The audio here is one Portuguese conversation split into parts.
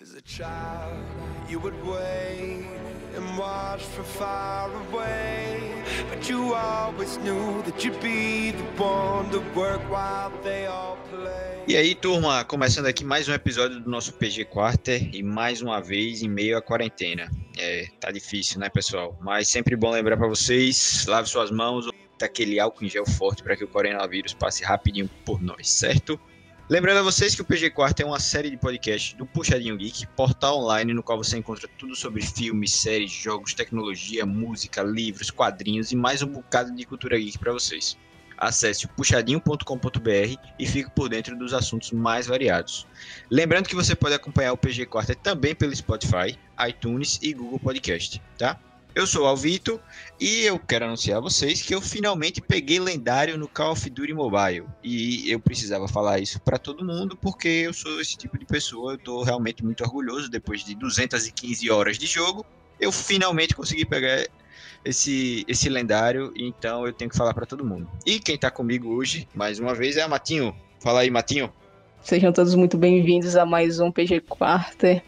As a child, you would wait and watch from far away. But you always knew that you'd be the one to work while they all play. E aí, turma, começando aqui mais um episódio do nosso PG Quarter e mais uma vez em meio à quarentena. É, tá difícil, né, pessoal? Mas sempre bom lembrar para vocês, lave suas mãos, aquele álcool em gel forte para que o coronavírus passe rapidinho por nós, certo? Lembrando a vocês que o PG Quarto é uma série de podcasts do Puxadinho Geek, portal online no qual você encontra tudo sobre filmes, séries, jogos, tecnologia, música, livros, quadrinhos e mais um bocado de cultura geek para vocês. Acesse puxadinho.com.br e fique por dentro dos assuntos mais variados. Lembrando que você pode acompanhar o PG Quarto também pelo Spotify, iTunes e Google Podcast, tá? Eu sou o Alvito e eu quero anunciar a vocês que eu finalmente peguei lendário no Call of Duty Mobile. E eu precisava falar isso para todo mundo porque eu sou esse tipo de pessoa. Eu tô realmente muito orgulhoso depois de 215 horas de jogo. Eu finalmente consegui pegar esse, esse lendário, então eu tenho que falar para todo mundo. E quem tá comigo hoje, mais uma vez, é a Matinho. Fala aí, Matinho. Sejam todos muito bem-vindos a mais um PG Quarter.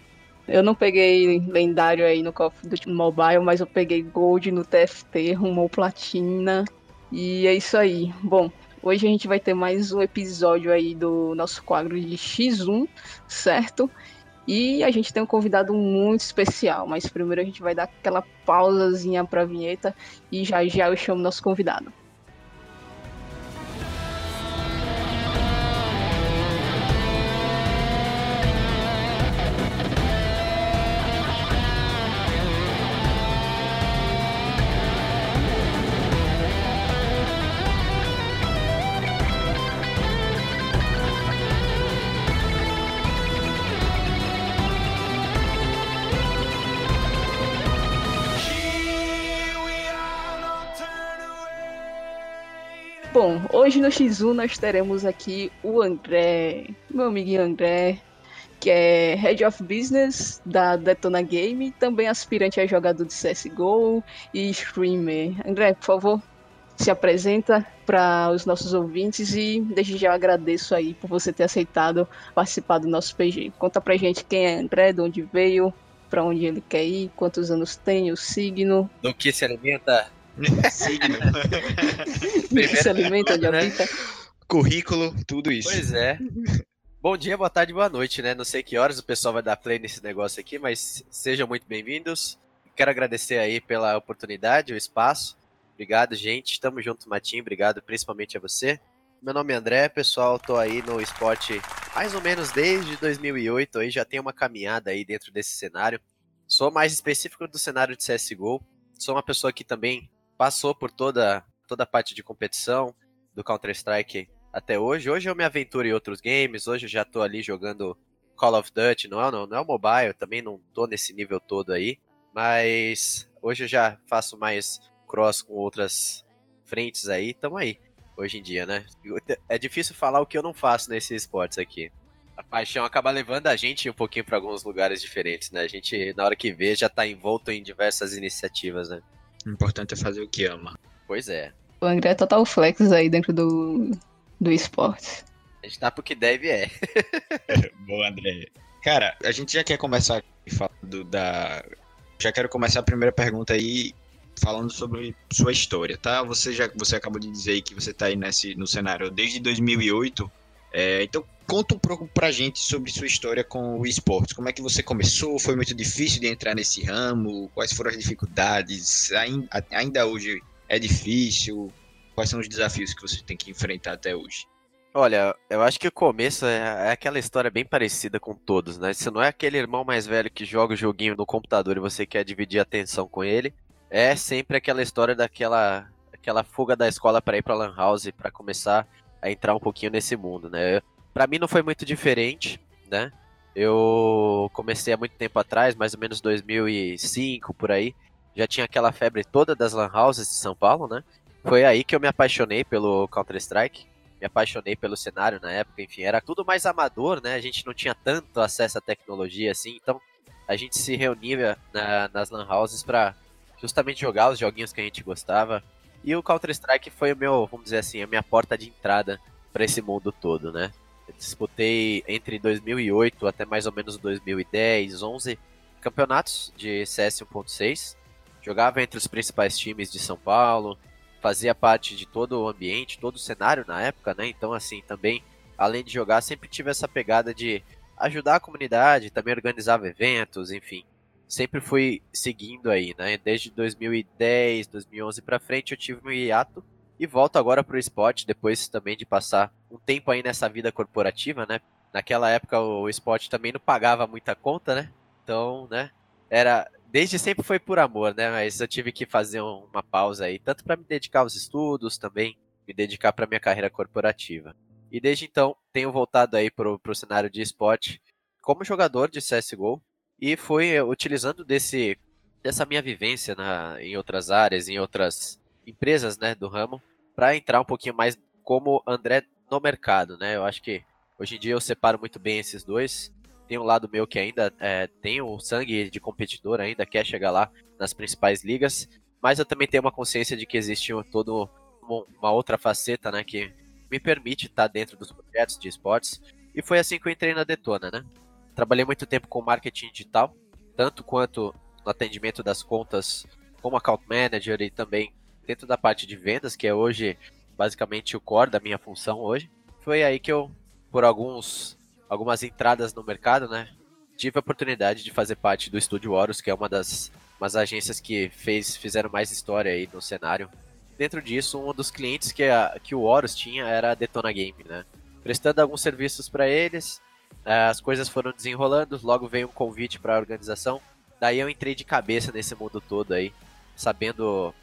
Eu não peguei lendário aí no Call of Duty Mobile, mas eu peguei Gold no TFT, rumou platina. E é isso aí. Bom, hoje a gente vai ter mais um episódio aí do nosso quadro de X1, certo? E a gente tem um convidado muito especial, mas primeiro a gente vai dar aquela pausazinha pra vinheta e já já eu chamo nosso convidado. Hoje no X1 nós teremos aqui o André, meu amiguinho André, que é Head of Business da Detona Game, também aspirante a jogador de CSGO e streamer. André, por favor, se apresenta para os nossos ouvintes e desde já agradeço aí por você ter aceitado participar do nosso PG. Conta pra gente quem é André, de onde veio, para onde ele quer ir, quantos anos tem, o signo. Do que se alimenta? Signo. se alimenta, onde habita. Currículo, tudo isso. Pois é. Bom dia, boa tarde, boa noite, né? Não sei que horas o pessoal vai dar play nesse negócio aqui, mas sejam muito bem-vindos. Quero agradecer aí pela oportunidade, o espaço. Obrigado, gente. Tamo junto, Matinho. Obrigado principalmente a você. Meu nome é André, pessoal. Tô aí no esporte mais ou menos desde 2008. Aí já tenho uma caminhada aí dentro desse cenário. Sou mais específico do cenário de CSGO. Sou uma pessoa que também passou por toda, toda a parte de competição do Counter-Strike até hoje. Hoje eu me aventuro em outros games, hoje eu já tô ali jogando Call of Duty, não é, não, não é o mobile, também não tô nesse nível todo aí, mas hoje eu já faço mais cross com outras frentes aí, tamo aí, hoje em dia, né? É difícil falar o que eu não faço nesses esportes aqui. A paixão acaba levando a gente um pouquinho para alguns lugares diferentes, né? A gente, na hora que vê, já tá envolto em diversas iniciativas, né? O importante é fazer o que ama. Pois é. O André é total flex aí dentro do, do esporte. A gente tá porque deve é. Boa, André. Cara, a gente já quer começar aqui falando da. Já quero começar a primeira pergunta aí falando sobre sua história, tá? Você já você acabou de dizer aí que você tá aí nesse, no cenário desde 2008. É, então conta um pouco pra gente sobre sua história com o esportes. Como é que você começou? Foi muito difícil de entrar nesse ramo? Quais foram as dificuldades? Ainda, hoje é difícil? Quais são os desafios que você tem que enfrentar até hoje? Olha, eu acho que o começo é, é, aquela história bem parecida com todos, né? Você não é aquele irmão mais velho que joga o joguinho no computador e você quer dividir a atenção com ele. É sempre aquela história daquela aquela fuga da escola para ir para lan house para começar a entrar um pouquinho nesse mundo, né? Para mim não foi muito diferente, né? Eu comecei há muito tempo atrás, mais ou menos 2005 por aí. Já tinha aquela febre toda das lan houses de São Paulo, né? Foi aí que eu me apaixonei pelo Counter Strike me apaixonei pelo cenário na época, enfim, era tudo mais amador, né? A gente não tinha tanto acesso à tecnologia assim, então a gente se reunia na, nas lan houses para justamente jogar os joguinhos que a gente gostava. E o Counter Strike foi o meu, vamos dizer assim, a minha porta de entrada para esse mundo todo, né? Disputei entre 2008 até mais ou menos 2010, 11 campeonatos de CS 1.6. Jogava entre os principais times de São Paulo, fazia parte de todo o ambiente, todo o cenário na época, né? Então, assim, também, além de jogar, sempre tive essa pegada de ajudar a comunidade, também organizava eventos, enfim. Sempre fui seguindo aí, né? Desde 2010, 2011 para frente eu tive meu hiato e volto agora pro esporte depois também de passar um tempo aí nessa vida corporativa, né? Naquela época o esporte também não pagava muita conta, né? Então, né? Era desde sempre foi por amor, né? Mas eu tive que fazer uma pausa aí, tanto para me dedicar aos estudos, também me dedicar para minha carreira corporativa. E desde então tenho voltado aí pro, pro cenário de esporte como jogador de CS:GO e fui utilizando desse dessa minha vivência na, em outras áreas, em outras empresas, né, do ramo, para entrar um pouquinho mais como André no mercado, né? Eu acho que hoje em dia eu separo muito bem esses dois tem um lado meu que ainda é, tem o sangue de competidor, ainda quer chegar lá nas principais ligas, mas eu também tenho uma consciência de que existe todo uma outra faceta, né, que me permite estar dentro dos projetos de esportes. E foi assim que eu entrei na Detona, né? Trabalhei muito tempo com marketing digital, tanto quanto no atendimento das contas como account manager e também dentro da parte de vendas, que é hoje basicamente o core da minha função hoje. Foi aí que eu, por alguns algumas entradas no mercado, né? Tive a oportunidade de fazer parte do Estúdio Horus, que é uma das umas agências que fez, fizeram mais história aí no cenário. Dentro disso, um dos clientes que, a, que o Horus tinha era a Detona Game, né? Prestando alguns serviços para eles, eh, as coisas foram desenrolando, logo veio um convite para a organização. Daí eu entrei de cabeça nesse mundo todo aí, sabendo,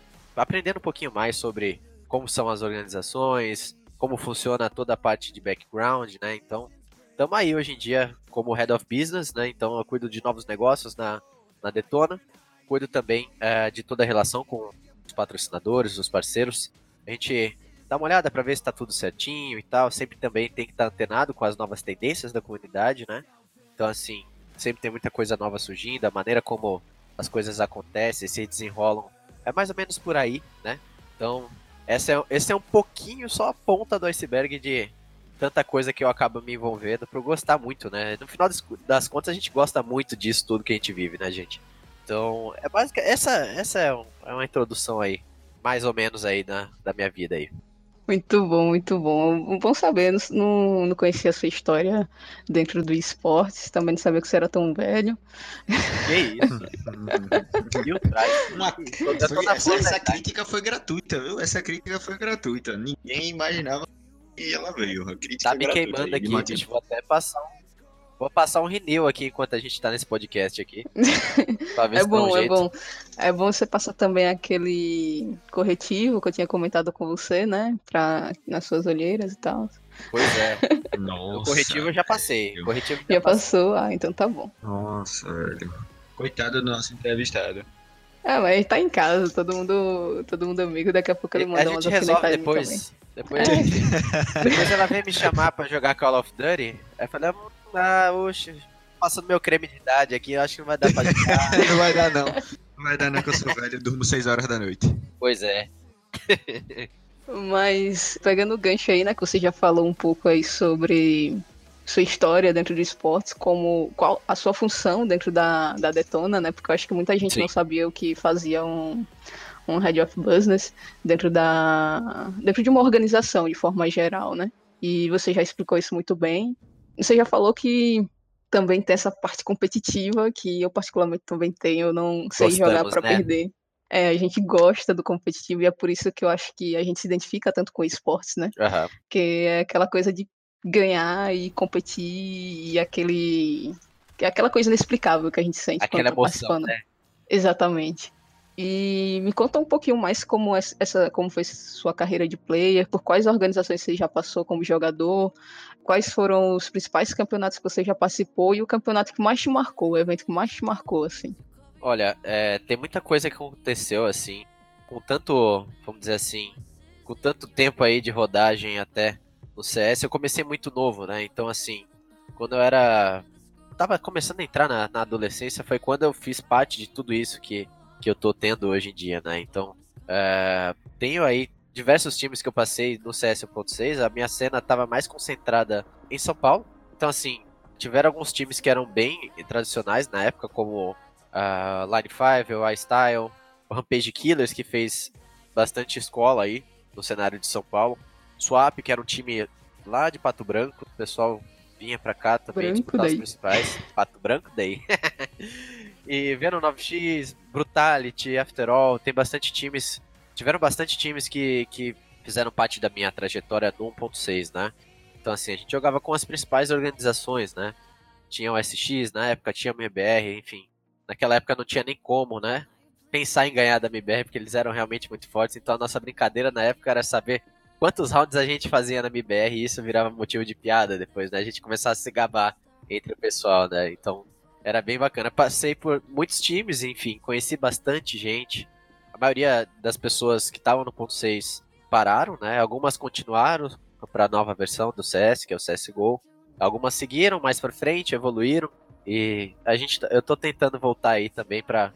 aprendendo um pouquinho mais sobre como são as organizações, como funciona toda a parte de background, né? Então, Estamos aí hoje em dia como Head of Business, né? Então eu cuido de novos negócios na, na Detona. Cuido também é, de toda a relação com os patrocinadores, os parceiros. A gente dá uma olhada para ver se está tudo certinho e tal. Sempre também tem que estar tá antenado com as novas tendências da comunidade, né? Então, assim, sempre tem muita coisa nova surgindo, a maneira como as coisas acontecem, se desenrolam. É mais ou menos por aí, né? Então, essa é, esse é um pouquinho só a ponta do iceberg de tanta coisa que eu acabo me envolvendo por gostar muito, né? No final das, contas, a gente gosta muito disso tudo que a gente vive, né, gente? Então, é básica, essa, essa é, um, é uma introdução aí, mais ou menos aí da, da minha vida aí. Muito bom, muito bom. Bom saber, não, não conhecia a sua história dentro do esporte, também não sabia que você era tão velho. Que isso? Uma... Foi, essa, essa crítica foi gratuita, viu? Essa crítica foi gratuita. Ninguém imaginava e ela veio. tá me queimando aqui, bicho. Vou até passar um. Vou passar um renew aqui enquanto a gente tá nesse podcast aqui. é bom, um é bom. É bom você passar também aquele corretivo que eu tinha comentado com você, né? Pra, nas suas olheiras e tal. Pois é. Nossa. O corretivo eu já passei. O corretivo já, já passou, ah, então tá bom. Nossa, velho. Coitado do nosso entrevistado. É, mas ele tá em casa, todo mundo, todo mundo amigo, daqui a pouco ele manda umas resolve depois. Também. Depois, é. depois ela veio me chamar pra jogar Call of Duty. Aí eu falei, ah, oxe, passando meu creme de idade aqui, eu acho que não vai dar pra jogar. não vai dar, não. Não vai dar, não, que eu sou velho, durmo 6 horas da noite. Pois é. Mas, pegando o gancho aí, né, que você já falou um pouco aí sobre sua história dentro do esportes, como qual a sua função dentro da, da Detona, né? Porque eu acho que muita gente Sim. não sabia o que fazia um, um head of business dentro da dentro de uma organização de forma geral, né? E você já explicou isso muito bem. Você já falou que também tem essa parte competitiva que eu particularmente também tenho, eu não sei Gostamos, jogar para né? perder. É, a gente gosta do competitivo e é por isso que eu acho que a gente se identifica tanto com esportes, né? Uhum. Que é aquela coisa de ganhar e competir e aquele é aquela coisa inexplicável que a gente sente aquela quando tá emoção, participando. Né? Exatamente. E me conta um pouquinho mais como essa, como foi sua carreira de player, por quais organizações você já passou como jogador, quais foram os principais campeonatos que você já participou e o campeonato que mais te marcou, o evento que mais te marcou, assim. Olha, é, tem muita coisa que aconteceu assim, com tanto, vamos dizer assim, com tanto tempo aí de rodagem até no CS. Eu comecei muito novo, né? Então assim, quando eu era tava começando a entrar na, na adolescência foi quando eu fiz parte de tudo isso que que eu tô tendo hoje em dia, né? Então, é, tenho aí diversos times que eu passei no CS 1.6, a minha cena estava mais concentrada em São Paulo. Então, assim, tiveram alguns times que eram bem tradicionais na época, como a uh, Line 5, o iStyle, o Rampage Killers, que fez bastante escola aí no cenário de São Paulo. Swap, que era um time lá de Pato Branco, o pessoal vinha pra cá também Branco disputar daí. os principais. Pato Branco daí. e vendo 9x, Brutality, After All, tem bastante times. Tiveram bastante times que, que fizeram parte da minha trajetória do 1.6, né? Então assim, a gente jogava com as principais organizações, né? Tinha o SX na época, tinha o MBR, enfim. Naquela época não tinha nem como, né? Pensar em ganhar da MBR, porque eles eram realmente muito fortes. Então a nossa brincadeira na época era saber quantos rounds a gente fazia na MBR e isso virava motivo de piada depois, né? A gente começava a se gabar entre o pessoal, né? Então era bem bacana. Passei por muitos times, enfim, conheci bastante gente. A maioria das pessoas que estavam no ponto 6 pararam, né? Algumas continuaram para a nova versão do CS, que é o CS:GO. Algumas seguiram mais para frente, evoluíram e a gente eu tô tentando voltar aí também para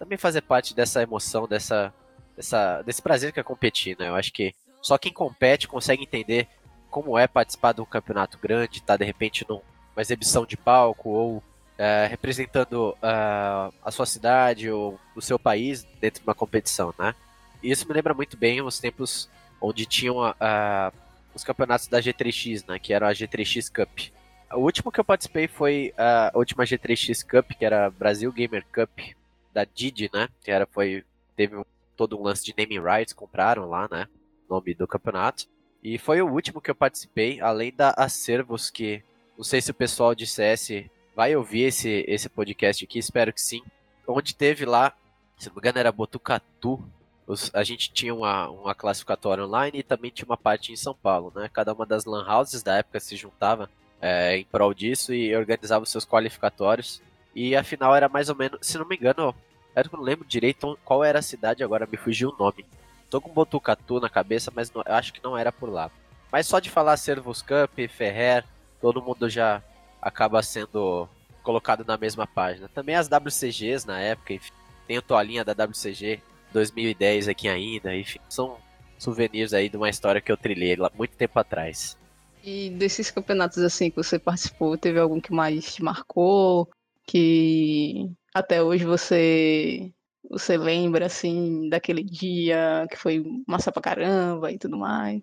também fazer parte dessa emoção, dessa, dessa desse prazer que é competir, né? Eu acho que só quem compete consegue entender como é participar de um campeonato grande, tá de repente numa exibição de palco ou é, representando uh, a sua cidade ou o seu país dentro de uma competição, né? E isso me lembra muito bem os tempos onde tinham uh, os campeonatos da G3X, né? Que era a G3X Cup. O último que eu participei foi a última G3X Cup, que era Brasil Gamer Cup da Didi, né? Que era foi teve todo um lance de naming rights, compraram lá, né? Nome do campeonato. E foi o último que eu participei, além da Acervos, que não sei se o pessoal de CS vai ouvir esse, esse podcast aqui, espero que sim. Onde teve lá, se não me engano, era Botucatu. Os, a gente tinha uma, uma classificatória online e também tinha uma parte em São Paulo, né? Cada uma das lan houses da época se juntava é, em prol disso e organizava os seus qualificatórios. E a final era mais ou menos, se não me engano, eu não lembro direito qual era a cidade, agora me fugiu o nome. Tô com Botucatu na cabeça, mas não, acho que não era por lá. Mas só de falar Servus Cup, Ferrer, todo mundo já acaba sendo colocado na mesma página. Também as WCGs na época, enfim, tem o toalhinha da WCG 2010 aqui ainda, enfim, são souvenirs aí de uma história que eu trilhei lá muito tempo atrás. E desses campeonatos assim que você participou, teve algum que mais te marcou? Que até hoje você você lembra assim daquele dia que foi massa pra caramba e tudo mais?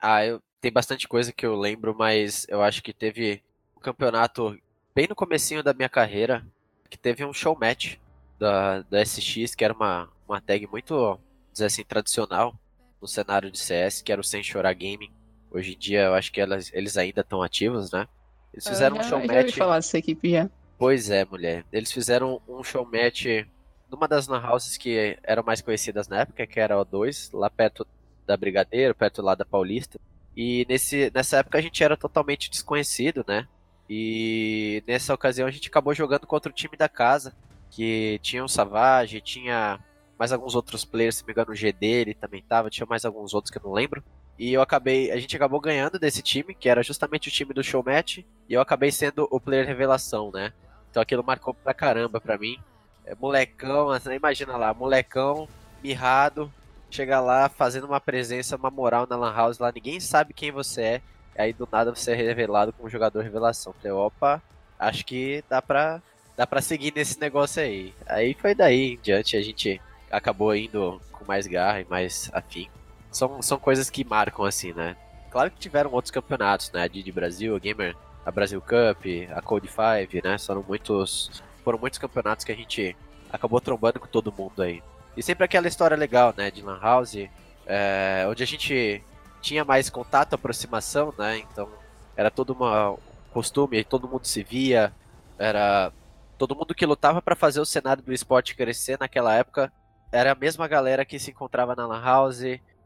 Ah, eu tem bastante coisa que eu lembro, mas eu acho que teve campeonato bem no comecinho da minha carreira que teve um show match da, da SX, que era uma, uma tag muito, dizer assim, tradicional no cenário de CS, que era o Sem Chorar Gaming. Hoje em dia eu acho que elas, eles ainda estão ativos, né? Eles fizeram eu um já, show já falar dessa equipe já. Pois é, mulher. Eles fizeram um show match numa das lan houses que eram mais conhecidas na época, que era o 2, lá perto da Brigadeiro, perto lá da Paulista. E nesse, nessa época a gente era totalmente desconhecido, né? E nessa ocasião a gente acabou jogando contra o time da casa, que tinha o Savage, tinha mais alguns outros players, se me engano, o G dele também tava, tinha mais alguns outros que eu não lembro. E eu acabei, a gente acabou ganhando desse time, que era justamente o time do show match, e eu acabei sendo o player revelação, né? Então aquilo marcou pra caramba pra mim. É, molecão, assim, imagina lá, molecão, mirrado, chega lá fazendo uma presença, uma moral na Lan House lá, ninguém sabe quem você é. Aí do nada você é revelado como jogador revelação. Falei, opa, acho que dá pra, dá pra seguir nesse negócio aí. Aí foi daí em diante, a gente acabou indo com mais garra e mais afim. São, são coisas que marcam assim, né? Claro que tiveram outros campeonatos, né? A Didi Brasil, a Gamer, a Brasil Cup, a Code 5, né? Foram muitos, foram muitos campeonatos que a gente acabou trombando com todo mundo aí. E sempre aquela história legal, né? De Lan House, é, onde a gente tinha mais contato, aproximação, né? Então era todo uma, um costume, todo mundo se via, era todo mundo que lutava para fazer o cenário do esporte crescer naquela época era a mesma galera que se encontrava na Lan House,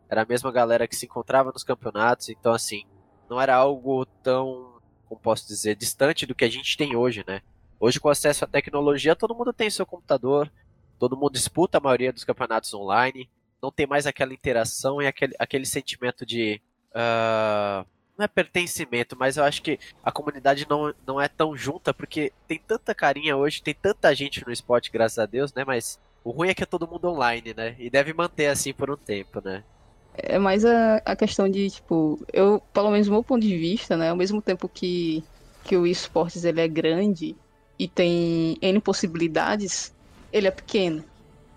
era a mesma galera que se encontrava nos campeonatos, então assim, não era algo tão, como posso dizer, distante do que a gente tem hoje, né? Hoje com acesso à tecnologia, todo mundo tem seu computador, todo mundo disputa a maioria dos campeonatos online, não tem mais aquela interação e aquele, aquele sentimento de. Uh, não é pertencimento, mas eu acho que a comunidade não, não é tão junta, porque tem tanta carinha hoje, tem tanta gente no esporte, graças a Deus, né? Mas o ruim é que é todo mundo online, né? E deve manter assim por um tempo, né? É mais a, a questão de, tipo, eu, pelo menos do meu ponto de vista, né? Ao mesmo tempo que, que o esportes ele é grande e tem N possibilidades, ele é pequeno.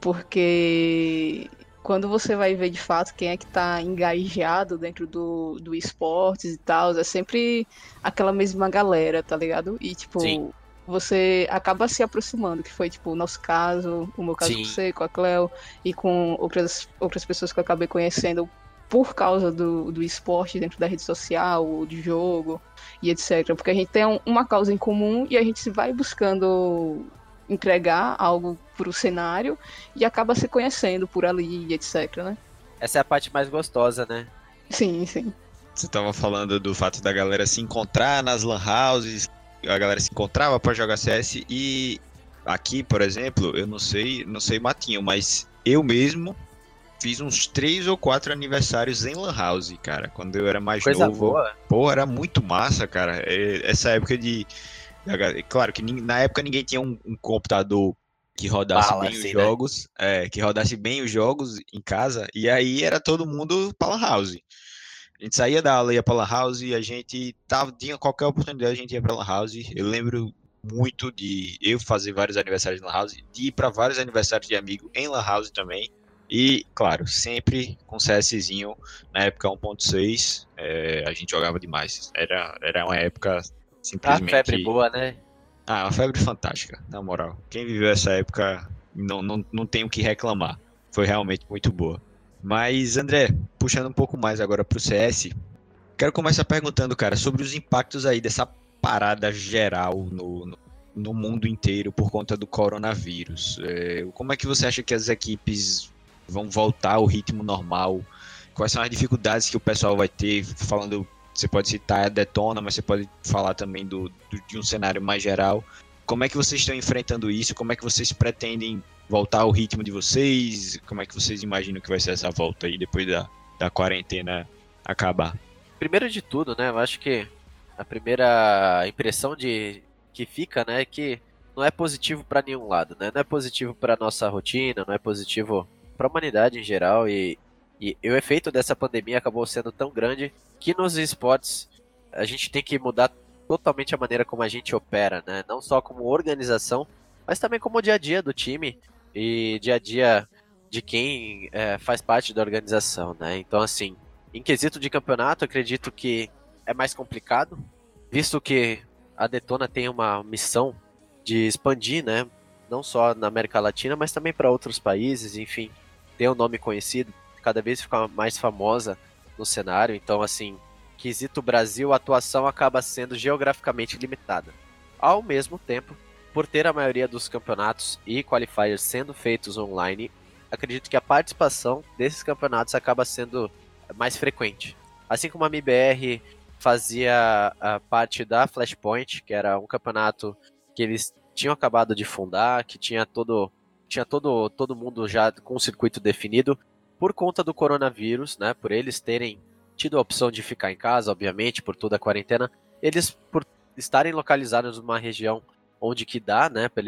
Porque quando você vai ver de fato quem é que tá engajado dentro do, do esportes e tal, é sempre aquela mesma galera, tá ligado? E tipo, Sim. você acaba se aproximando, que foi tipo o nosso caso, o meu caso Sim. com você, com a Cleo e com outras, outras pessoas que eu acabei conhecendo por causa do, do esporte dentro da rede social, de jogo e etc. Porque a gente tem um, uma causa em comum e a gente vai buscando entregar algo pro cenário e acaba se conhecendo por ali, etc, né? Essa é a parte mais gostosa, né? Sim, sim. Você tava falando do fato da galera se encontrar nas lan houses, a galera se encontrava para jogar CS e aqui, por exemplo, eu não sei, não sei Matinho, mas eu mesmo fiz uns três ou quatro aniversários em lan house, cara, quando eu era mais Coisa novo. Boa. Pô, era muito massa, cara. É, essa época de Claro que na época ninguém tinha um, um computador que rodasse Bala, bem assim, os né? jogos, né? é, que rodasse bem os jogos em casa, e aí era todo mundo para lan house. A gente saía da aula, ia pra lan house, e a gente tava, tinha qualquer oportunidade, a gente ia pra lan house. Eu lembro muito de eu fazer vários aniversários em lan house, de ir para vários aniversários de amigo em lan house também. E, claro, sempre com CSzinho, na época 1.6, é, a gente jogava demais. Era, era uma época Simplesmente... A febre boa, né? Ah, uma febre fantástica, na moral. Quem viveu essa época não, não, não tem o que reclamar. Foi realmente muito boa. Mas, André, puxando um pouco mais agora pro CS, quero começar perguntando, cara, sobre os impactos aí dessa parada geral no, no, no mundo inteiro por conta do coronavírus. É, como é que você acha que as equipes vão voltar ao ritmo normal? Quais são as dificuldades que o pessoal vai ter, falando você pode citar a Detona, mas você pode falar também do, do, de um cenário mais geral. Como é que vocês estão enfrentando isso? Como é que vocês pretendem voltar ao ritmo de vocês? Como é que vocês imaginam que vai ser essa volta aí depois da, da quarentena acabar? Primeiro de tudo, né? Eu acho que a primeira impressão de que fica, né, é que não é positivo para nenhum lado, né? Não é positivo para nossa rotina, não é positivo para a humanidade em geral e, e, e o efeito dessa pandemia acabou sendo tão grande que nos esportes a gente tem que mudar totalmente a maneira como a gente opera, né? Não só como organização, mas também como dia a dia do time e dia a dia de quem é, faz parte da organização, né? Então, assim, em quesito de campeonato, acredito que é mais complicado, visto que a Detona tem uma missão de expandir, né? Não só na América Latina, mas também para outros países, enfim, ter um nome conhecido, cada vez ficar mais famosa no cenário. Então, assim, quesito Brasil, a atuação acaba sendo geograficamente limitada. Ao mesmo tempo, por ter a maioria dos campeonatos e qualifiers sendo feitos online, acredito que a participação desses campeonatos acaba sendo mais frequente. Assim como a MBR fazia a parte da Flashpoint, que era um campeonato que eles tinham acabado de fundar, que tinha todo tinha todo todo mundo já com o circuito definido, por conta do coronavírus, né, por eles terem tido a opção de ficar em casa, obviamente, por toda a quarentena, eles, por estarem localizados numa região onde que dá, né, para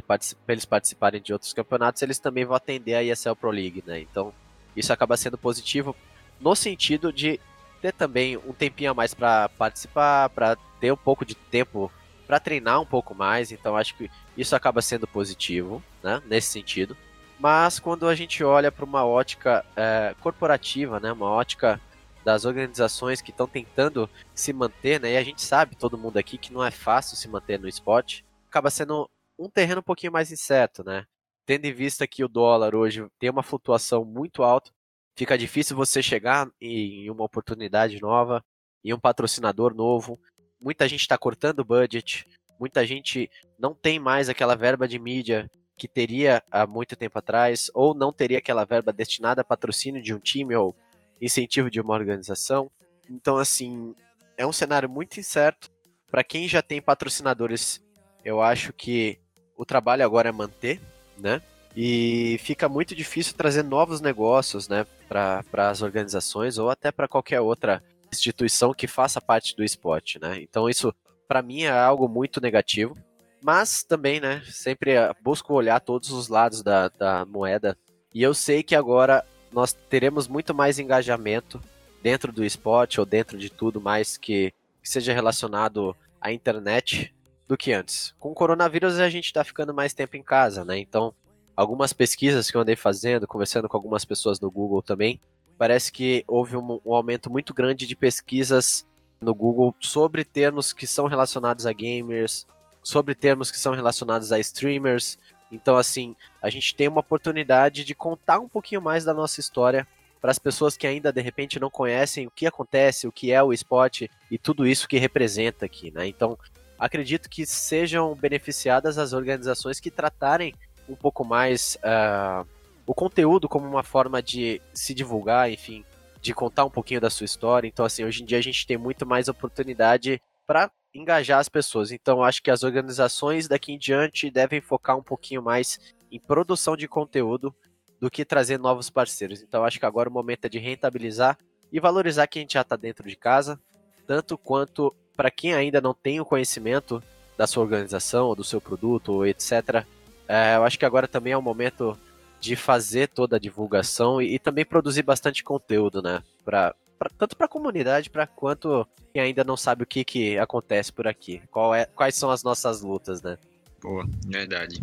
eles participarem de outros campeonatos, eles também vão atender a ESL Pro League, né, então isso acaba sendo positivo no sentido de ter também um tempinho a mais para participar, para ter um pouco de tempo para treinar um pouco mais, então acho que isso acaba sendo positivo, né, nesse sentido. Mas quando a gente olha para uma ótica é, corporativa, né, uma ótica das organizações que estão tentando se manter, né, e a gente sabe, todo mundo aqui, que não é fácil se manter no esporte, acaba sendo um terreno um pouquinho mais incerto, né? Tendo em vista que o dólar hoje tem uma flutuação muito alta, fica difícil você chegar em uma oportunidade nova, em um patrocinador novo. Muita gente está cortando o budget, muita gente não tem mais aquela verba de mídia que teria há muito tempo atrás, ou não teria aquela verba destinada a patrocínio de um time ou incentivo de uma organização. Então, assim, é um cenário muito incerto. Para quem já tem patrocinadores, eu acho que o trabalho agora é manter, né? E fica muito difícil trazer novos negócios, né, para as organizações ou até para qualquer outra instituição que faça parte do esporte, né? Então isso, para mim, é algo muito negativo. Mas também, né, sempre eh, busco olhar todos os lados da, da moeda. E eu sei que agora nós teremos muito mais engajamento dentro do esporte ou dentro de tudo mais que, que seja relacionado à internet do que antes. Com o coronavírus a gente está ficando mais tempo em casa, né? Então, algumas pesquisas que eu andei fazendo, conversando com algumas pessoas no Google também, parece que houve um, um aumento muito grande de pesquisas no Google sobre termos que são relacionados a gamers, sobre termos que são relacionados a streamers. Então, assim, a gente tem uma oportunidade de contar um pouquinho mais da nossa história para as pessoas que ainda de repente não conhecem o que acontece, o que é o esporte e tudo isso que representa aqui, né? Então, acredito que sejam beneficiadas as organizações que tratarem um pouco mais uh, o conteúdo como uma forma de se divulgar, enfim, de contar um pouquinho da sua história. Então, assim, hoje em dia a gente tem muito mais oportunidade para engajar as pessoas. Então, acho que as organizações daqui em diante devem focar um pouquinho mais em produção de conteúdo do que trazer novos parceiros. Então, acho que agora o momento é de rentabilizar e valorizar quem já está dentro de casa, tanto quanto para quem ainda não tem o conhecimento da sua organização, ou do seu produto, ou etc. É, eu acho que agora também é o momento de fazer toda a divulgação e, e também produzir bastante conteúdo, né? Pra, pra tanto para a comunidade para quanto quem ainda não sabe o que, que acontece por aqui. Qual é, quais são as nossas lutas, né? Boa, verdade.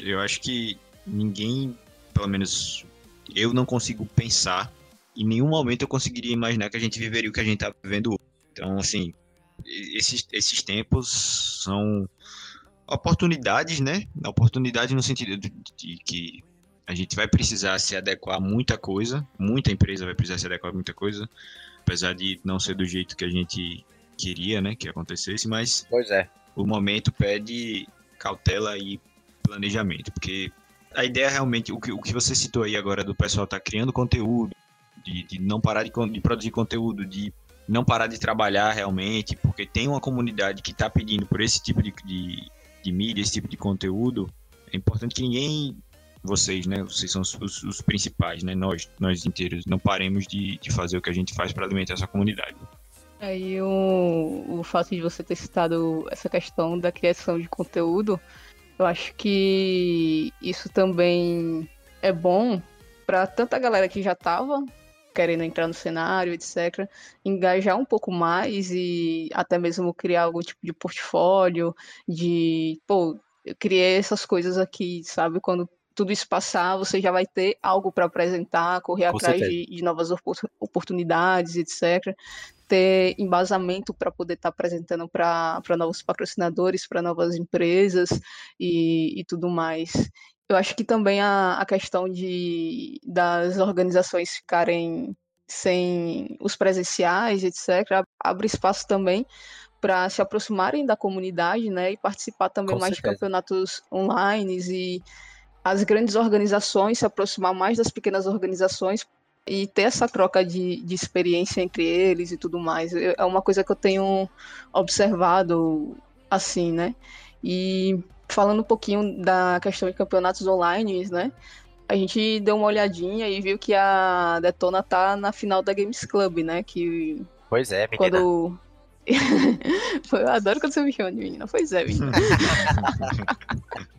Eu acho que ninguém, pelo menos eu não consigo pensar, em nenhum momento eu conseguiria imaginar que a gente viveria o que a gente está vivendo hoje. Então, assim, esses, esses tempos são oportunidades, né? Oportunidade no sentido de, de, que a gente vai precisar se adequar a muita coisa, muita empresa vai precisar se adequar a muita coisa, apesar de não ser do jeito que a gente queria, né, que acontecesse, mas pois é. o momento pede cautela e planejamento, porque a ideia realmente, o que, o que você citou aí agora do pessoal estar tá criando conteúdo, de, de não parar de, de, produzir conteúdo, de não parar de trabalhar realmente, porque tem uma comunidade que está pedindo por esse tipo de, de, de mídia, esse tipo de conteúdo, é importante que ninguém vocês, né? Vocês são os, os, principais, né? Nós, nós inteiros, não paremos de, de fazer o que a gente faz para alimentar essa comunidade. Aí o, o fato de você ter citado essa questão da criação de conteúdo, eu acho que isso também é bom para tanta galera que já estava querendo entrar no cenário, etc., engajar um pouco mais e até mesmo criar algum tipo de portfólio, de, pô, eu criei essas coisas aqui, sabe? Quando tudo isso passar, você já vai ter algo para apresentar, correr Com atrás de, de, novas oportunidades, etc. Ter embasamento para poder estar tá apresentando para novos patrocinadores, para novas empresas e, e tudo mais. Eu acho que também a, a questão de, das organizações ficarem sem os presenciais, etc., abre espaço também para se aproximarem da comunidade, né, e participar também Com mais certeza. de campeonatos online e as grandes organizações se aproximar mais das pequenas organizações e ter essa troca de, de experiência entre eles e tudo mais. É uma coisa que eu tenho observado assim, né? E falando um pouquinho da questão de campeonatos online, né? A gente deu uma olhadinha e viu que a Detona tá na final da Games Club, né? Que Pois é, menina. Quando eu adoro quando você me chama de menina. Pois é, menina.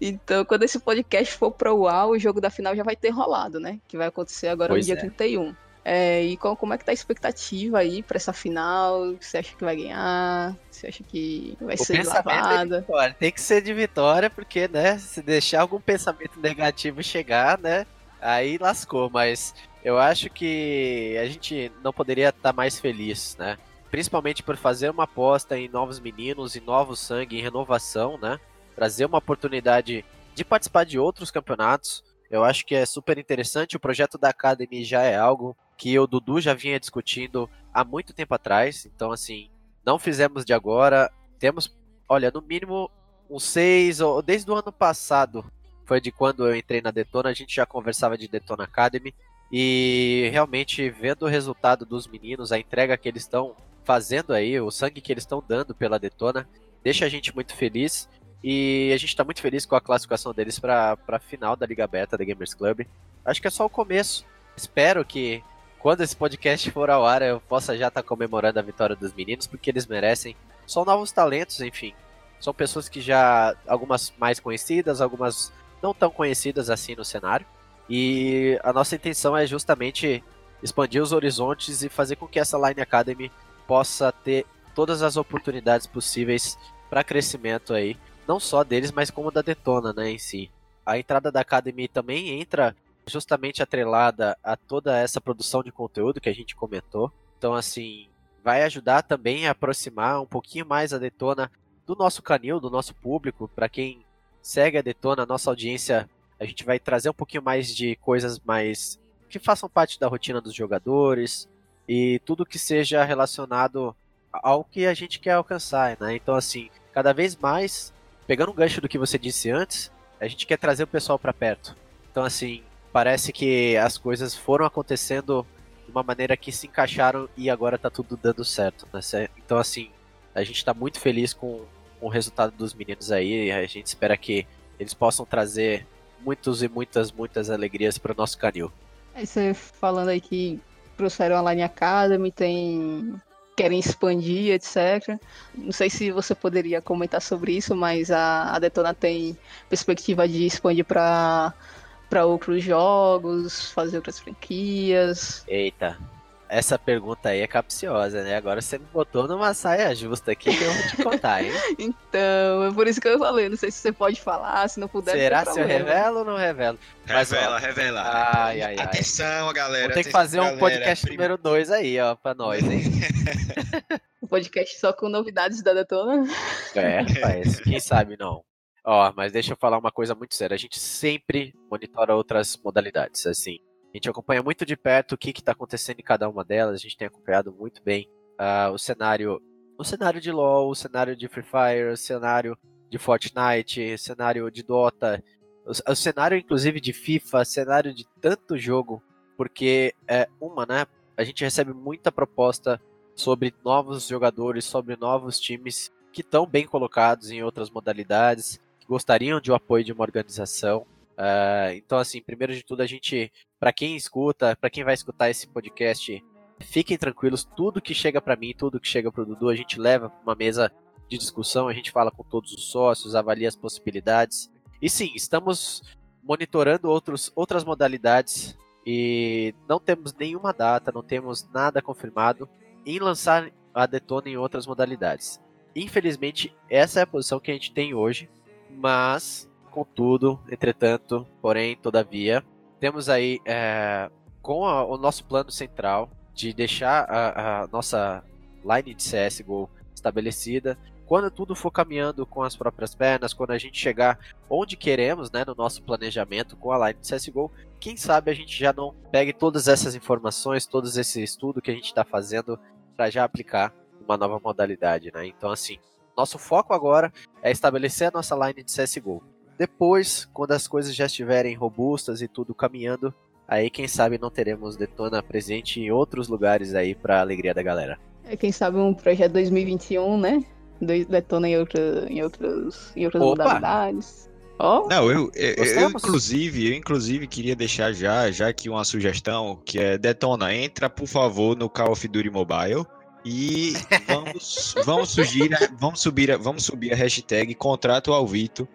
Então, quando esse podcast for pro UAU, o jogo da final já vai ter rolado, né? Que vai acontecer agora pois no dia é. 31. É, e qual, como é que tá a expectativa aí para essa final? Você acha que vai ganhar? Você acha que vai o ser é lavada? É Tem que ser de vitória, porque, né, se deixar algum pensamento negativo chegar, né, aí lascou, mas eu acho que a gente não poderia estar tá mais feliz, né? Principalmente por fazer uma aposta em novos meninos, em novo sangue, em renovação, né? Trazer uma oportunidade de participar de outros campeonatos. Eu acho que é super interessante. O projeto da Academy já é algo que o Dudu já vinha discutindo há muito tempo atrás. Então, assim, não fizemos de agora. Temos, olha, no mínimo uns seis, ou desde o ano passado, foi de quando eu entrei na Detona, a gente já conversava de Detona Academy. E realmente, vendo o resultado dos meninos, a entrega que eles estão fazendo aí, o sangue que eles estão dando pela Detona, deixa a gente muito feliz. E a gente está muito feliz com a classificação deles para a final da Liga Beta da Gamers Club. Acho que é só o começo. Espero que quando esse podcast for ao ar eu possa já estar tá comemorando a vitória dos meninos, porque eles merecem. São novos talentos, enfim. São pessoas que já. Algumas mais conhecidas, algumas não tão conhecidas assim no cenário. E a nossa intenção é justamente expandir os horizontes e fazer com que essa Line Academy possa ter todas as oportunidades possíveis para crescimento aí, não só deles, mas como da Detona, né, em si. A entrada da Academy também entra justamente atrelada a toda essa produção de conteúdo que a gente comentou. Então, assim, vai ajudar também a aproximar um pouquinho mais a Detona do nosso canil, do nosso público. Para quem segue a Detona, a nossa audiência, a gente vai trazer um pouquinho mais de coisas mais que façam parte da rotina dos jogadores e tudo que seja relacionado ao que a gente quer alcançar, né? Então, assim, cada vez mais, pegando um gancho do que você disse antes, a gente quer trazer o pessoal para perto. Então, assim, parece que as coisas foram acontecendo de uma maneira que se encaixaram e agora tá tudo dando certo, né? Então, assim, a gente tá muito feliz com, com o resultado dos meninos aí. A gente espera que eles possam trazer muitos e muitas, muitas alegrias para o nosso canil. É, você falando aí que trouxeram a Line Academy, tem querem expandir, etc. Não sei se você poderia comentar sobre isso, mas a, a Detona tem perspectiva de expandir para para outros jogos, fazer outras franquias. Eita, essa pergunta aí é capciosa, né? Agora você me botou numa saia justa aqui que eu vou te contar, hein? então, é por isso que eu falei. Não sei se você pode falar, se não puder. Será se eu revelo ou não revelo? Revela, Mas, ó, revela. Ai, ai, ai. Atenção, galera. Vou ter que fazer um podcast prim... número 2 aí, ó, pra nós, hein? um podcast só com novidades da Detona. É, rapaz. Quem sabe não. Ó, mas deixa eu falar uma coisa muito séria. A gente sempre monitora outras modalidades, assim. A gente acompanha muito de perto o que está acontecendo em cada uma delas. A gente tem acompanhado muito bem uh, o cenário, o cenário de LoL, o cenário de Free Fire, o cenário de Fortnite, o cenário de Dota, o, o cenário inclusive de FIFA, cenário de tanto jogo, porque é uma, né? A gente recebe muita proposta sobre novos jogadores, sobre novos times que estão bem colocados em outras modalidades, que gostariam de o apoio de uma organização. Uh, então, assim, primeiro de tudo, a gente, para quem escuta, para quem vai escutar esse podcast, fiquem tranquilos, tudo que chega para mim, tudo que chega para o Dudu, a gente leva para uma mesa de discussão, a gente fala com todos os sócios, avalia as possibilidades. E sim, estamos monitorando outros, outras modalidades e não temos nenhuma data, não temos nada confirmado em lançar a Detona em outras modalidades. Infelizmente, essa é a posição que a gente tem hoje, mas Contudo, entretanto, porém, todavia, temos aí é, com a, o nosso plano central de deixar a, a, nossa line de CSGO estabelecida. Quando tudo for caminhando com as próprias pernas, quando a gente chegar onde queremos, né, no nosso planejamento com a line de CSGO, quem sabe a gente já não pegue todas essas informações, todo esse estudo que a gente está fazendo para já aplicar uma nova modalidade, né? Então, assim, nosso foco agora é estabelecer a nossa line de CSGO. Depois, quando as coisas já estiverem robustas e tudo caminhando, aí quem sabe não teremos Detona presente em outros lugares aí para alegria da galera. É, quem sabe um projeto 2021, né? Detona em, outra, em, outros, em outras Opa! modalidades. Oh, não, eu, eu, eu, inclusive, eu inclusive queria deixar já, já que uma sugestão que é Detona, entra por favor no Call of Duty Mobile e vamos, vamos surgir, vamos subir, vamos subir a hashtag contrato ao Vito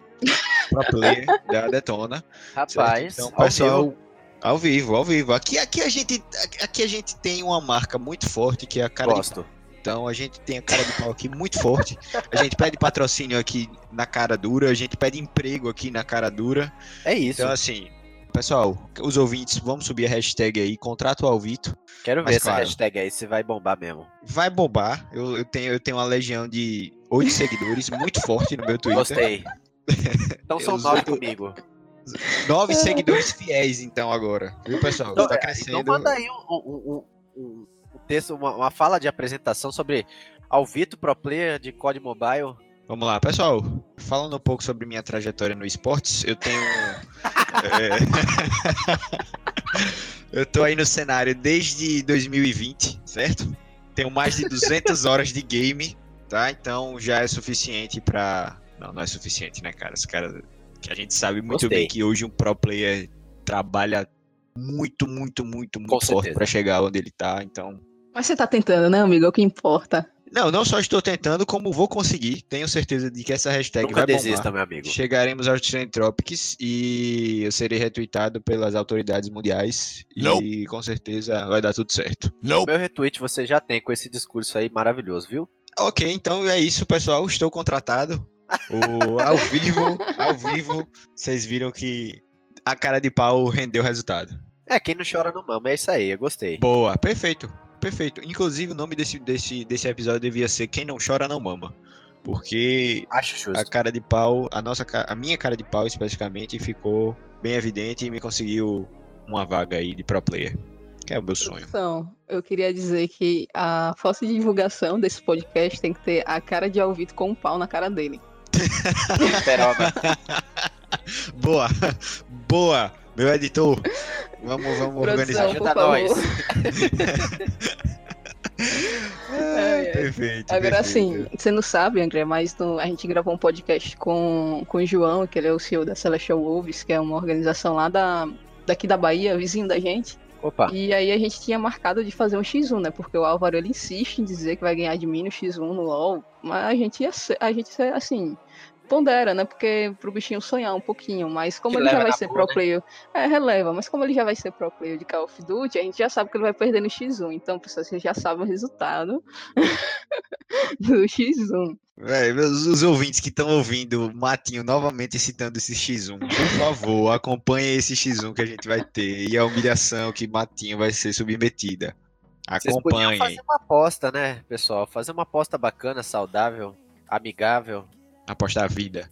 pro player da Detona. Rapaz, certo? então, pessoal, ao vivo, ao vivo. Aqui, aqui, a gente, aqui a gente tem uma marca muito forte que é a cara Gosto. de então a gente tem a cara de pau aqui muito forte. A gente pede patrocínio aqui na cara dura, a gente pede emprego aqui na cara dura. É isso. Então, assim, pessoal, os ouvintes, vamos subir a hashtag aí, contrato ao Vito. Quero ver Mas, essa claro, hashtag aí, se vai bombar mesmo. Vai bombar. Eu, eu, tenho, eu tenho uma legião de oito seguidores muito forte no meu Twitter. Gostei. Então são nove comigo. Nove seguidores fiéis, então, agora. Viu, pessoal? Então, tá crescendo. Então manda aí um, um, um, um texto, uma, uma, fala de apresentação sobre Alvito Pro Player de COD Mobile. Vamos lá, pessoal. Falando um pouco sobre minha trajetória no esportes, eu tenho. é... eu tô aí no cenário desde 2020, certo? Tenho mais de 200 horas de game, tá? Então já é suficiente para não, não é suficiente, né, cara? Esse cara. Que a gente sabe muito Gostei. bem que hoje um pro player trabalha muito, muito, muito, muito forte para chegar onde ele tá, então. Mas você tá tentando, né, amigo? É o que importa. Não, não só estou tentando, como vou conseguir. Tenho certeza de que essa hashtag Nunca vai desista, bombar. meu amigo. Chegaremos aos Trend Tropics e eu serei retweetado pelas autoridades mundiais. E com certeza vai dar tudo certo. O meu retweet você já tem com esse discurso aí maravilhoso, viu? Ok, então é isso, pessoal. Estou contratado. O, ao vivo, ao vivo, vocês viram que a cara de pau rendeu resultado. É, quem não chora não mama, é isso aí, eu gostei. Boa, perfeito, perfeito. Inclusive, o nome desse, desse, desse episódio devia ser Quem Não Chora Não Mama. Porque Acho a cara de pau, a nossa, a minha cara de pau especificamente, ficou bem evidente e me conseguiu uma vaga aí de pro player. Que é o meu sonho. Então, eu queria dizer que a foto de divulgação desse podcast tem que ter a cara de Alvito com um pau na cara dele. Peroba. Boa, boa, meu editor. Vamos, vamos Produção, organizar. Ajuda nós. Ai, ai. perfeito. Agora perfeito. assim, você não sabe, André, mas no- a gente gravou um podcast com, com o João, que ele é o CEO da Celestial Wolves, que é uma organização lá da, daqui da Bahia, vizinho da gente. Opa, E aí a gente tinha marcado de fazer um X1, né? Porque o Álvaro ele insiste em dizer que vai ganhar de mim no X1 no LoL. Mas a gente ia ser, a gente assim, pondera, né? Porque pro bichinho sonhar um pouquinho, mas como Que ele já vai ser boa, pro né? player, é, releva, mas como ele já vai ser pro player de Call of Duty, a gente já sabe que ele vai perder no X1. Então, pessoal, vocês já sabem o resultado do X1. Véi, os, os ouvintes que estão ouvindo Matinho novamente citando esse X1, por favor, acompanhem esse X1 que a gente vai ter e a humilhação que Matinho vai ser submetida. vocês podiam Acompanhem. fazer uma aposta, né, pessoal? Fazer uma aposta bacana, saudável, amigável, Apostar a vida.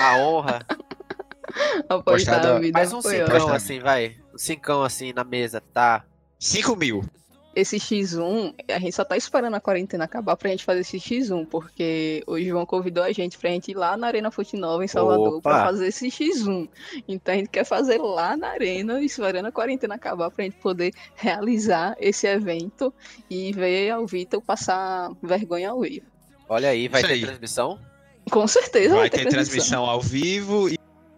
a honra. Apostar a vida Mais um cincão assim, vai. Um cincão assim na mesa, tá? 5 mil. Esse X1, a gente só tá esperando a quarentena acabar pra gente fazer esse X1, porque o João convidou a gente pra gente ir lá na Arena Fonte Nova, em Salvador, Opa! pra fazer esse X1. Então a gente quer fazer lá na Arena, esperando a quarentena acabar pra gente poder realizar esse evento e ver ao Vitor passar vergonha ao vivo. Olha aí, vai Isso ter aí. transmissão? Com certeza Vai ter transmissão ao vivo e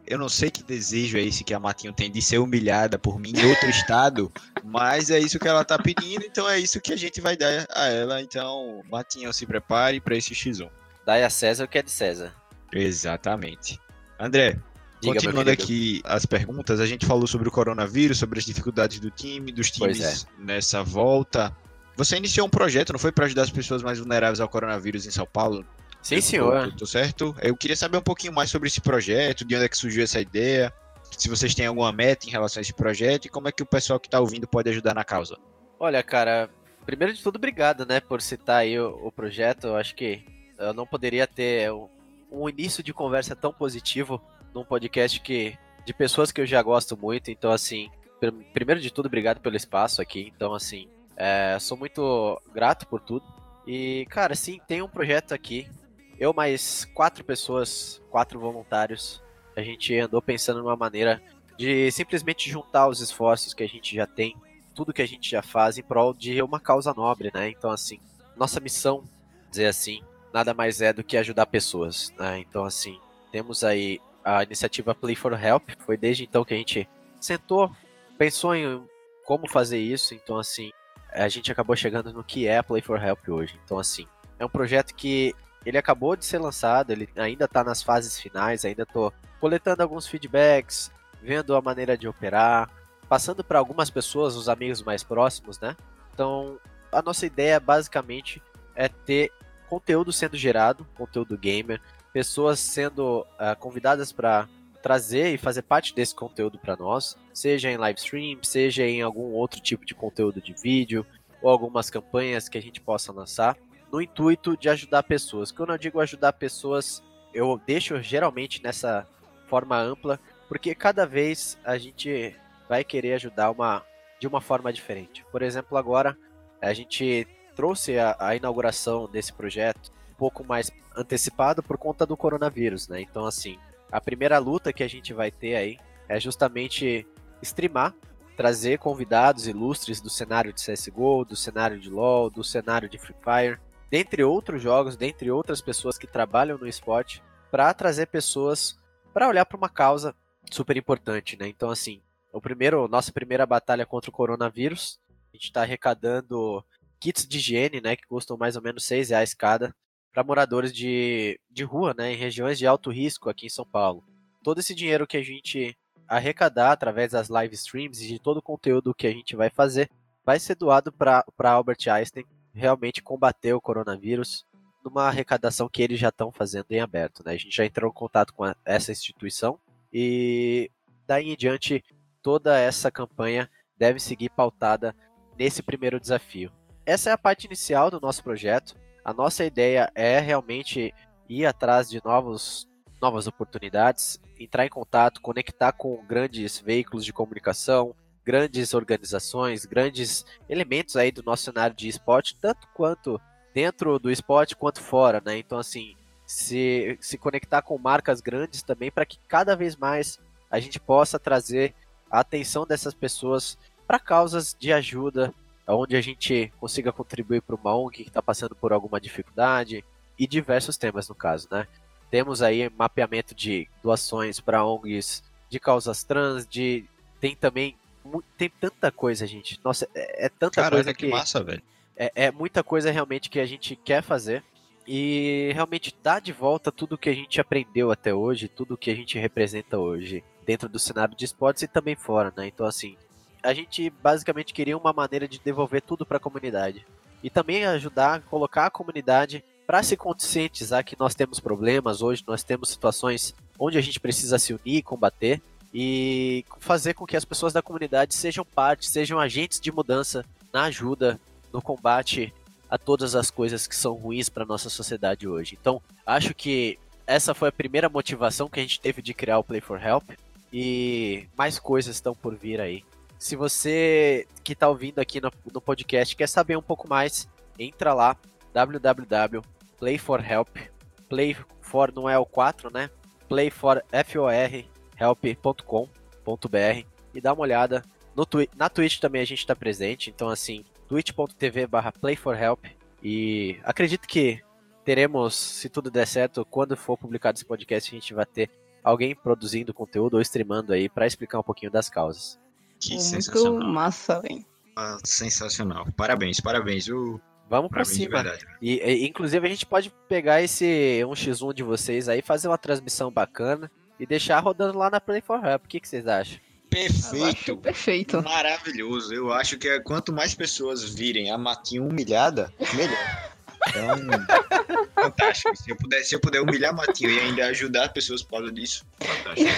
eu não sei que desejo é esse que a Matinho tem de ser humilhada por mim em outro estado, mas é isso que ela tá pedindo, então é isso que a gente vai dar a ela. Então, Matinho, se prepare para esse X1. Dai a César o que é de César. Exatamente. André, Diga, continuando aqui as perguntas, a gente falou sobre o coronavírus, sobre as dificuldades do time, dos times nessa volta. Você iniciou um projeto, não foi para ajudar as pessoas mais vulneráveis ao coronavírus em São Paulo? Sim, senhor. Tô certo? Eu queria saber um pouquinho mais sobre esse projeto, de onde é que surgiu essa ideia, se vocês têm alguma meta em relação a esse projeto e como é que o pessoal que tá ouvindo pode ajudar na causa. Olha, cara, primeiro de tudo, obrigado, né, por citar aí o, o projeto. Eu acho que eu não poderia ter um, um início de conversa tão positivo num podcast que de pessoas que eu já gosto muito. Então, assim, pr- primeiro de tudo, obrigado pelo espaço aqui. Então, assim, é, sou muito grato por tudo. E, cara, sim, tem um projeto aqui. Eu mais quatro pessoas, quatro voluntários, a gente andou pensando numa maneira de simplesmente juntar os esforços que a gente já tem tudo que a gente já faz em prol de uma causa nobre, né? Então, assim, nossa missão, dizer assim, nada mais é do que ajudar pessoas, né? Então, assim, temos aí a iniciativa Play for Help, foi desde então que a gente sentou, pensou em como fazer isso, então, assim, a gente acabou chegando no que é a Play for Help hoje. Então, assim, é um projeto que ele acabou de ser lançado, ele ainda está nas fases finais, ainda estou coletando alguns feedbacks, vendo a maneira de operar, passando para algumas pessoas, os amigos mais próximos, né? Então, a nossa ideia basicamente é ter conteúdo sendo gerado, conteúdo gamer, pessoas sendo ah, convidadas para trazer e fazer parte desse conteúdo para nós, seja em live stream, seja em algum outro tipo de conteúdo de vídeo ou algumas campanhas que a gente possa lançar, no intuito de ajudar pessoas. Quando eu digo ajudar pessoas, eu deixo geralmente nessa forma ampla, porque cada vez a gente vai querer ajudar uma, de uma forma diferente. Por exemplo, agora a gente trouxe a, a inauguração desse projeto um pouco mais antecipado por conta do coronavírus, né? Então, assim, a primeira luta que a gente vai ter aí é justamente streamar, trazer convidados ilustres do cenário de CSGO, do cenário de LoL, do cenário de Free Fire, dentre outros jogos, dentre outras pessoas que trabalham no esporte, para trazer pessoas para olhar para uma causa super importante, né? Então, assim, o primeiro, nossa primeira batalha contra o coronavírus, a gente está arrecadando kits de higiene, né, que custam mais ou menos seis reais cada, para moradores de, de rua, né, em regiões de alto risco aqui em São Paulo. Todo esse dinheiro que a gente arrecadar através das live streams e de todo o conteúdo que a gente vai fazer vai ser doado para Albert Einstein realmente combater o coronavírus numa arrecadação que eles já estão fazendo em aberto. Né? A gente já entrou em contato com essa instituição e daí em diante toda essa campanha deve seguir pautada nesse primeiro desafio. Essa é a parte inicial do nosso projeto. A nossa ideia é realmente ir atrás de novos, novas oportunidades, entrar em contato, conectar com grandes veículos de comunicação, grandes organizações, grandes elementos aí do nosso cenário de esporte, tanto quanto dentro do esporte quanto fora, né? Então, assim, se, se conectar com marcas grandes também para que cada vez mais a gente possa trazer a atenção dessas pessoas para causas de ajuda, onde a gente consiga contribuir para uma ONG que está passando por alguma dificuldade e diversos temas no caso, né? Temos aí mapeamento de doações para ONGs de causas trans, de tem também tem tanta coisa, gente. Nossa, é, é tanta coisa que, que massa, velho. É, é, muita coisa realmente que a gente quer fazer e realmente dar de volta tudo que a gente aprendeu até hoje, tudo que a gente representa hoje dentro do cenário de esportes e também fora, né? Então assim, a gente basicamente queria uma maneira de devolver tudo para a comunidade e também ajudar a colocar a comunidade para se conscientizar que nós temos problemas hoje, nós temos situações onde a gente precisa se unir e combater e fazer com que as pessoas da comunidade sejam parte, sejam agentes de mudança na ajuda, no combate a todas as coisas que são ruins para nossa sociedade hoje. Então, acho que essa foi a primeira motivação que a gente teve de criar o Play for Help e mais coisas estão por vir aí. Se você que está ouvindo aqui no, no, podcast quer saber um pouco mais, entra lá www.playforhelp. Play for não é o 4, né? Play for F O R help.com.br e dá uma olhada. No twi na Twitch também a gente está presente, então assim, twitch.tv barra playforhelp e acredito que teremos, se tudo der certo, quando for publicado esse podcast, a gente vai ter alguém produzindo conteúdo ou streamando aí para explicar um pouquinho das causas. Que Muito sensacional. massa, velho. Ah, sensacional. Parabéns, parabéns. viu? Vamos de cima. E, e, inclusive a gente pode pegar esse 1x1 de vocês aí, fazer uma transmissão bacana e deixar rodando lá na Play for Help. O que, que vocês acham? Perfeito. perfeito. Maravilhoso. Eu acho que é quanto mais pessoas virem a Matinho humilhada, melhor. Então, fantástico. Se eu, puder, se eu puder humilhar a Matinho e ainda ajudar as pessoas por causa disso, fantástico.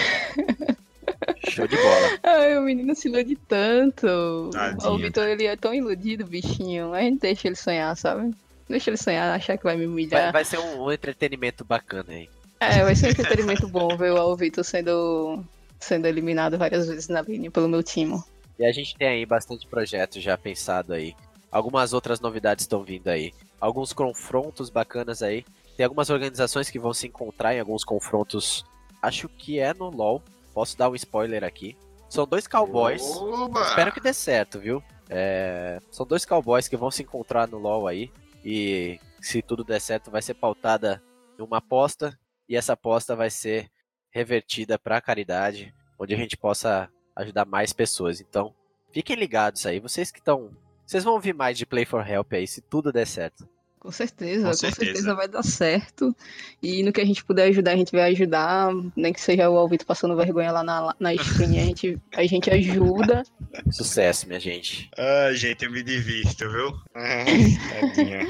Show de bola. Ai, o menino se ilude tanto. Tadinho. O Vitor, ele é tão iludido, bichinho. A gente deixa ele sonhar, sabe? Deixa ele sonhar, achar que vai me Vai, humilhar. vai ser um, um entretenimento bacana aí. É, vai ser um entretenimento bom ver o Vitor sendo, sendo eliminado várias vezes na linha pelo meu time. E a gente tem aí bastante projeto já pensado aí. Algumas outras novidades estão vindo aí. Alguns confrontos bacanas aí. Tem algumas organizações que vão se encontrar em alguns confrontos. Acho que é no LoL. Posso dar um spoiler aqui. São dois cowboys. Oba! Espero que dê certo, viu? É, São dois cowboys que vão se encontrar no LoL aí. E se tudo der certo, vai ser pautada numa aposta. E essa aposta vai ser revertida para a caridade, onde a gente possa ajudar mais pessoas. Então, fiquem ligados aí. Vocês que estão. Vocês vão ouvir mais de Play for Help aí, se tudo der certo. Com certeza, Com com certeza. certeza. vai dar certo. E no que a gente puder ajudar, a gente vai ajudar. Nem que seja o Alvito passando vergonha lá na, na stream, a gente, a gente ajuda. Sucesso, minha gente. Ai, gente, eu me divirto, viu? Tadinha.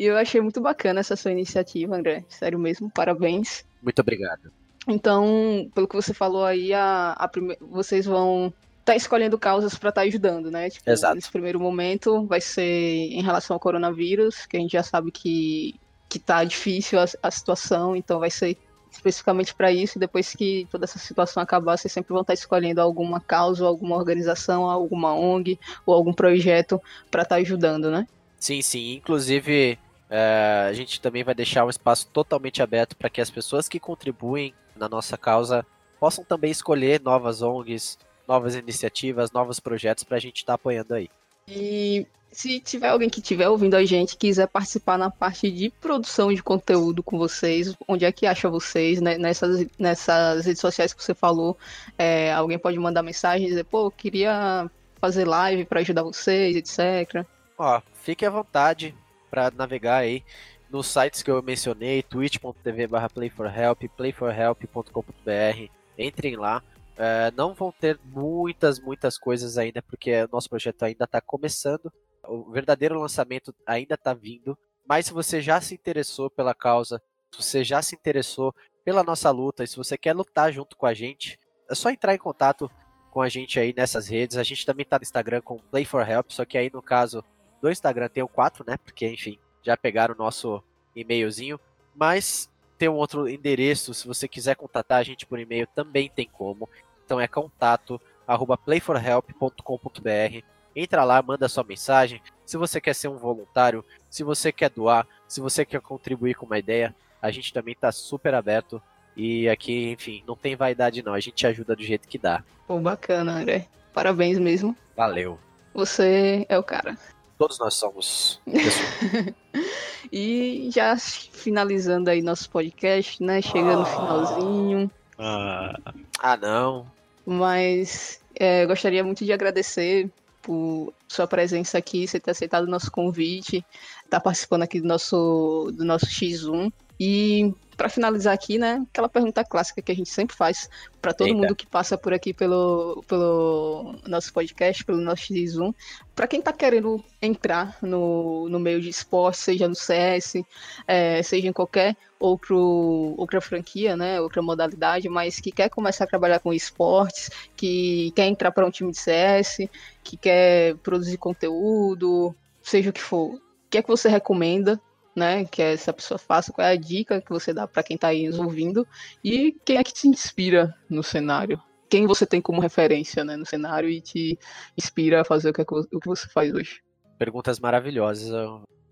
E eu achei muito bacana essa sua iniciativa, André. Sério mesmo, parabéns. Muito obrigado. Então, pelo que você falou aí, a, a prime- vocês vão estar escolhendo causas para estar ajudando, né? Tipo, Exato. nesse primeiro momento vai ser em relação ao coronavírus, que a gente já sabe que, que tá difícil a, a situação, então vai ser especificamente para isso, e depois que toda essa situação acabar, vocês sempre vão estar escolhendo alguma causa, alguma organização, alguma ONG ou algum projeto para estar ajudando, né? Sim, sim. Inclusive, é, a gente também vai deixar um espaço totalmente aberto para que as pessoas que contribuem na nossa causa possam também escolher novas ONGs, novas iniciativas, novos projetos para a gente estar apoiando aí. E se tiver alguém que estiver ouvindo a gente quiser participar na parte de produção de conteúdo com vocês, onde é que acha vocês, né, nessas, nessas redes sociais que você falou, é, alguém pode mandar mensagem e dizer, pô, eu queria fazer live para ajudar vocês, etc. Ó, fique à vontade para navegar aí nos sites que eu mencionei, twitch.tv playforhelp, playforhelp.com.br, entrem lá. É, não vão ter muitas, muitas coisas ainda, porque o nosso projeto ainda está começando. O verdadeiro lançamento ainda está vindo. Mas se você já se interessou pela causa, se você já se interessou pela nossa luta, e se você quer lutar junto com a gente, é só entrar em contato com a gente aí nessas redes. A gente também está no Instagram com Play for Help, só que aí no caso do Instagram tem o 4, né? Porque, enfim, já pegaram o nosso e-mailzinho. Mas tem um outro endereço, se você quiser contatar a gente por e-mail, também tem como. Então é contato arroba playforhelp.com.br. Entra lá, manda sua mensagem. Se você quer ser um voluntário, se você quer doar, se você quer contribuir com uma ideia, a gente também está super aberto. E aqui, enfim, não tem vaidade não, a gente ajuda do jeito que dá. Pô, bacana, André. Parabéns mesmo. Valeu. Você é o cara. Todos nós somos. e já finalizando aí nosso podcast, né? Chegando no finalzinho. Ah, ah não. Mas é, gostaria muito de agradecer por sua presença aqui, você ter aceitado o nosso convite, estar tá participando aqui do nosso, do nosso X1. E para finalizar aqui, né, aquela pergunta clássica que a gente sempre faz para todo Eita. mundo que passa por aqui pelo, pelo nosso podcast, pelo nosso X1, para quem está querendo entrar no, no meio de esporte, seja no CS, é, seja em qualquer outro, outra franquia, né, outra modalidade, mas que quer começar a trabalhar com esportes, que quer entrar para um time de CS, que quer produzir conteúdo, seja o que for, o que é que você recomenda né? Que é essa pessoa faça, qual é a dica que você dá para quem está aí nos ouvindo e quem é que te inspira no cenário? Quem você tem como referência né, no cenário e te inspira a fazer o que, é o que você faz hoje? Perguntas maravilhosas.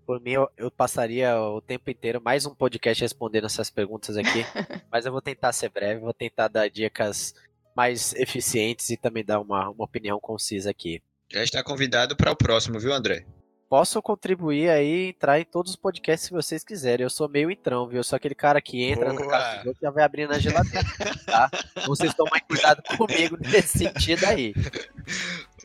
Por mim, eu, eu passaria o tempo inteiro mais um podcast respondendo essas perguntas aqui, mas eu vou tentar ser breve, vou tentar dar dicas mais eficientes e também dar uma, uma opinião concisa aqui. Já está convidado para o próximo, viu, André? Posso contribuir aí, entrar em todos os podcasts se vocês quiserem. Eu sou meio entrão, viu? Eu sou aquele cara que entra Boa. no carro e já vai abrindo a geladeira, tá? Vocês tomem cuidado comigo nesse sentido aí.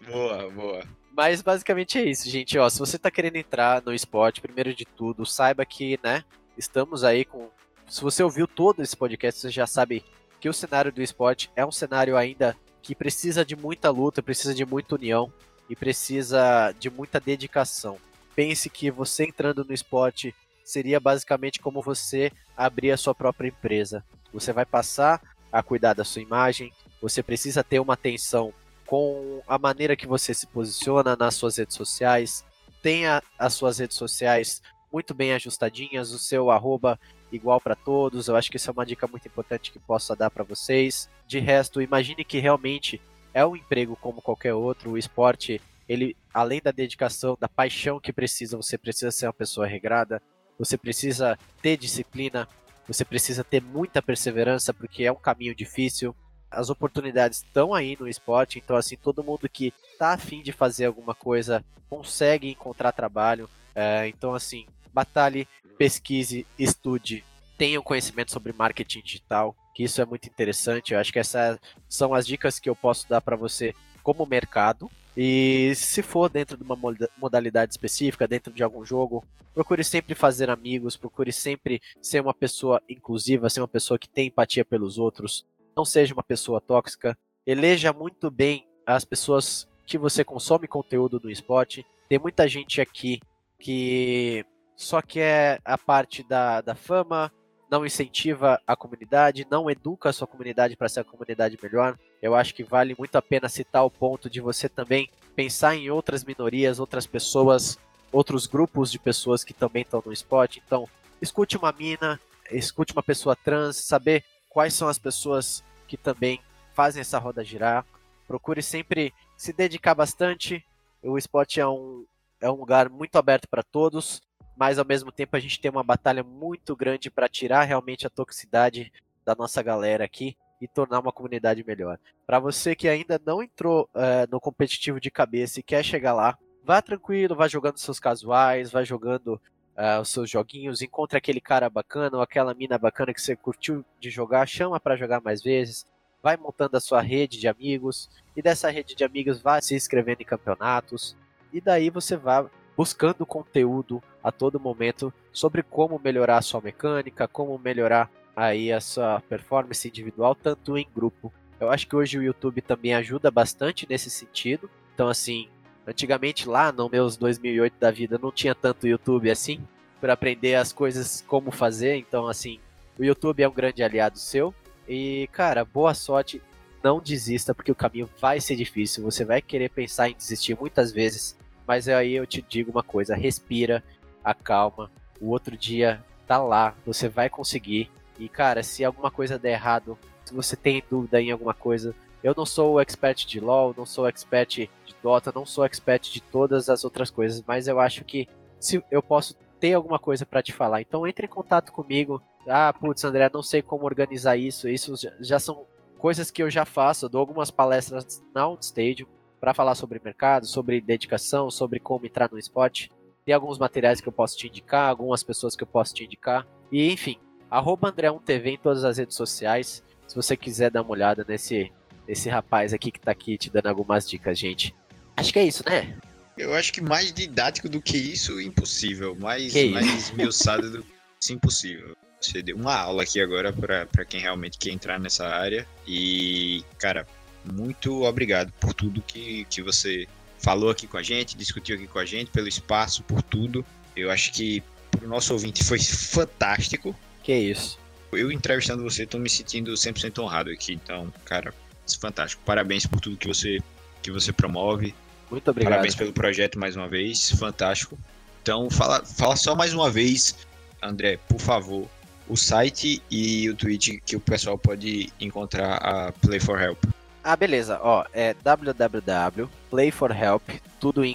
Boa, boa. Mas basicamente é isso, gente. Ó, se você tá querendo entrar no esporte, primeiro de tudo, saiba que, né, estamos aí com. Se você ouviu todo esse podcast, você já sabe que o cenário do esporte é um cenário ainda que precisa de muita luta, precisa de muita união e precisa de muita dedicação. Pense que você entrando no esporte seria basicamente como você abrir a sua própria empresa. Você vai passar a cuidar da sua imagem, você precisa ter uma atenção com a maneira que você se posiciona nas suas redes sociais. Tenha as suas redes sociais muito bem ajustadinhas, o seu arroba igual para todos. Eu acho que isso é uma dica muito importante que posso dar para vocês. De resto, imagine que realmente é um emprego como qualquer outro. O esporte, ele, além da dedicação, da paixão que precisa, você precisa ser uma pessoa regrada, você precisa ter disciplina, você precisa ter muita perseverança, porque é um caminho difícil. As oportunidades estão aí no esporte, então assim, todo mundo que tá afim de fazer alguma coisa consegue encontrar trabalho. É, então assim, batalhe, pesquise, estude, tenha conhecimento sobre marketing digital, que isso é muito interessante. Eu acho que essas são as dicas que eu posso dar para você como mercado. E se for dentro de uma modalidade específica, dentro de algum jogo, procure sempre fazer amigos, procure sempre ser uma pessoa inclusiva, ser uma pessoa que tem empatia pelos outros, não seja uma pessoa tóxica. Eleja muito bem as pessoas que você consome conteúdo no esporte. Tem muita gente aqui que só quer a parte da, da fama, não incentiva a comunidade, não educa a sua comunidade para ser a comunidade melhor. Eu acho que vale muito a pena citar o ponto de você também pensar em outras minorias, outras pessoas, outros grupos de pessoas que também estão no esporte. Então, escute uma mina, escute uma pessoa trans, saber quais são as pessoas que também fazem essa roda girar. Procure sempre se dedicar bastante. O esporte é um, é um lugar muito aberto para todos mas ao mesmo tempo a gente tem uma batalha muito grande para tirar realmente a toxicidade da nossa galera aqui e tornar uma comunidade melhor. Para você que ainda não entrou uh, no competitivo de cabeça e quer chegar lá, vá tranquilo, vá jogando seus casuais, vá jogando uh, os seus joguinhos, encontre aquele cara bacana ou aquela mina bacana que você curtiu de jogar, chama para jogar mais vezes, vai montando a sua rede de amigos e dessa rede de amigos vá se inscrevendo em campeonatos e daí você vai buscando conteúdo a todo momento sobre como melhorar a sua mecânica, como melhorar aí a sua performance individual, tanto em grupo. Eu acho que hoje o YouTube também ajuda bastante nesse sentido. Então, assim, antigamente lá no meus 2008 da vida não tinha tanto YouTube assim para aprender as coisas como fazer. Então, assim, o YouTube é um grande aliado seu. E, cara, boa sorte. Não desista, porque o caminho vai ser difícil. Você vai querer pensar em desistir muitas vezes. Mas aí eu te digo uma coisa: respira, acalma. O outro dia tá lá, você vai conseguir. E, cara, se alguma coisa der errado, se você tem dúvida em alguma coisa, eu não sou o expert de LoL, não sou expert de Dota, não sou expert de todas as outras coisas, mas eu acho que se eu posso ter alguma coisa para te falar. Então entre em contato comigo. Ah, putz, André, não sei como organizar isso. Isso já são coisas que eu já faço. Eu dou algumas palestras na Outstage para falar sobre mercado, sobre dedicação, sobre como entrar no esporte. Tem alguns materiais que eu posso te indicar, algumas pessoas que eu posso te indicar. E enfim, arroba André1TV em todas as redes sociais. Se você quiser dar uma olhada nesse, nesse rapaz aqui que tá aqui te dando algumas dicas, gente. Acho que é isso, né? Eu acho que mais didático do que isso, impossível. Mais, que mais esmiuçado do que isso, impossível. Você deu uma aula aqui agora para quem realmente quer entrar nessa área. E, cara, muito obrigado por tudo que, que você falou aqui com a gente, discutiu aqui com a gente, pelo espaço, por tudo. Eu acho que pro nosso ouvinte foi fantástico. Que isso. Eu entrevistando você, tô me sentindo 100% honrado aqui. Então, cara, fantástico. Parabéns por tudo que você, que você promove. Muito obrigado. Parabéns pelo projeto mais uma vez, fantástico. Então, fala, fala só mais uma vez, André, por favor, o site e o tweet que o pessoal pode encontrar a Play for Help. Ah, beleza. Ó, é www.playforhelp, tudo em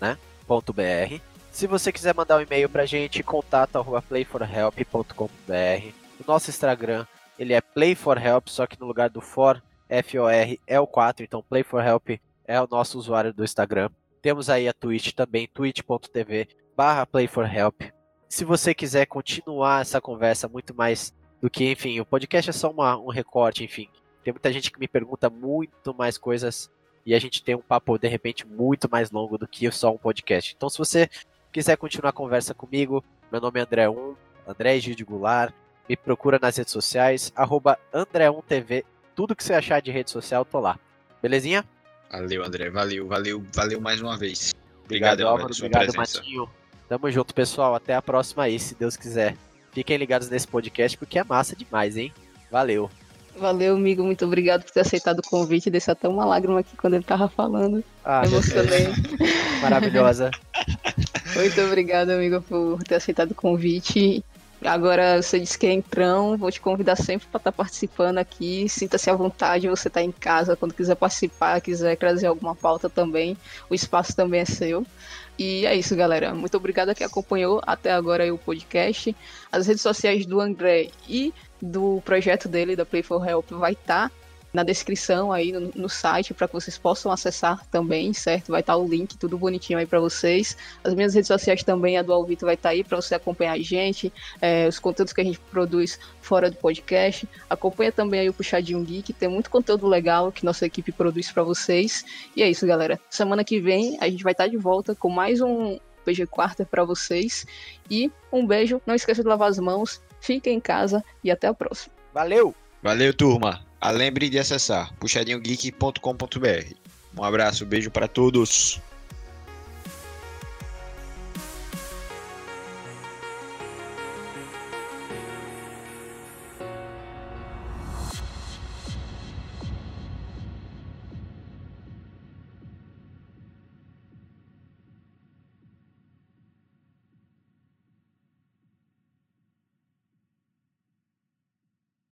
né? .br. Se você quiser mandar um e-mail pra gente, contato arroba playforhelp.com.br. O nosso Instagram, ele é playforhelp, só que no lugar do for, F-O-R, é o 4, então playforhelp é o nosso usuário do Instagram. Temos aí a Twitch também, twitch.tv barra playforhelp. Se você quiser continuar essa conversa muito mais do que, enfim, o podcast é só uma, um recorte, enfim. Tem muita gente que me pergunta muito mais coisas e a gente tem um papo, de repente, muito mais longo do que só um podcast. Então, se você quiser continuar a conversa comigo, meu nome é André1, André Gide Goulart, me procura nas redes sociais, arroba André1TV, tudo que você achar de rede social, tô lá. Belezinha? Valeu, André. Valeu, valeu, valeu mais uma vez. Obrigado, obrigado Álvaro. Obrigado, presença. Matinho. Tamo junto, pessoal. Até a próxima aí, se Deus quiser. Fiquem ligados nesse podcast porque é massa demais, hein? Valeu. Valeu, amigo. Muito obrigado por ter aceitado o convite. Desceu até uma lágrima aqui quando ele tava falando. Ah, Emocionei. Maravilhosa. Muito obrigado, amigo, por ter aceitado o convite. Agora você disse que é entrão, vou te convidar sempre para estar tá participando aqui. Sinta-se à vontade, você está em casa quando quiser participar, quiser trazer alguma pauta também, o espaço também é seu. E é isso, galera. Muito obrigada que acompanhou até agora o podcast. As redes sociais do André e do projeto dele, da Play for Help, vai estar tá na descrição aí no, no site para que vocês possam acessar também, certo? Vai estar tá o link, tudo bonitinho aí para vocês. As minhas redes sociais também, a do Alvito vai estar tá aí para você acompanhar a gente, é, os conteúdos que a gente produz fora do podcast. Acompanha também aí o Puxadinho Geek, tem muito conteúdo legal que nossa equipe produz para vocês. E é isso, galera. Semana que vem a gente vai estar tá de volta com mais um PG Quarta para vocês. E um beijo, não esqueça de lavar as mãos, fique em casa e até a próxima. Valeu! Valeu, turma! Ah, lembre de acessar puxadinhogeek.com.br. Um abraço, beijo para todos.